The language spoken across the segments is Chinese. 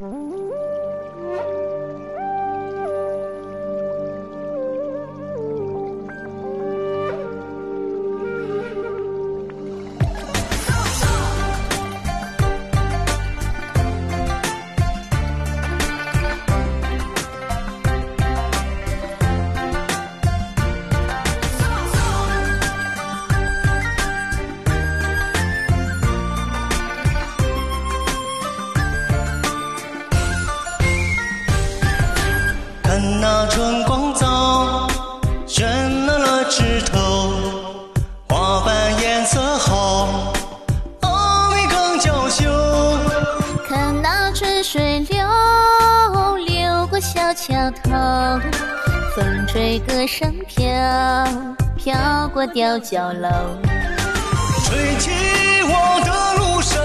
Mm-hmm. 春水流，流过小桥头，风吹歌声飘，飘过吊脚楼。吹起我的芦笙，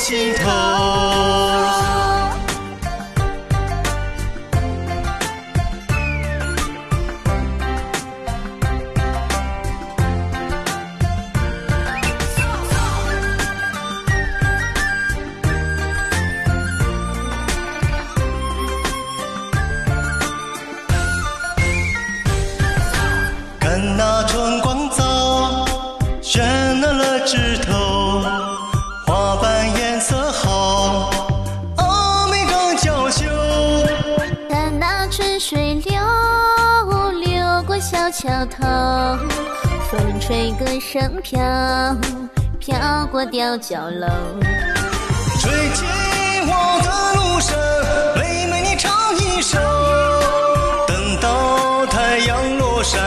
心头。小桥头，风吹歌声飘，飘过吊脚楼。吹起我的芦笙，妹妹你唱一首。等到太阳落山，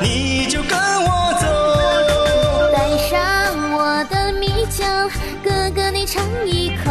你就跟我走。带上我的米酒，哥哥你尝一口。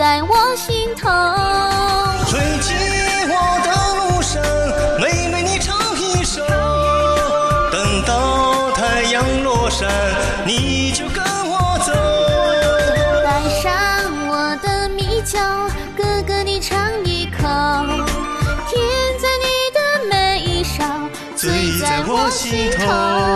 在我心头。吹起我的路上，妹妹你唱一首。等到太阳落山，你就跟我走。带上我的米酒，哥哥你尝一口。甜在你的眉梢，醉在我心头。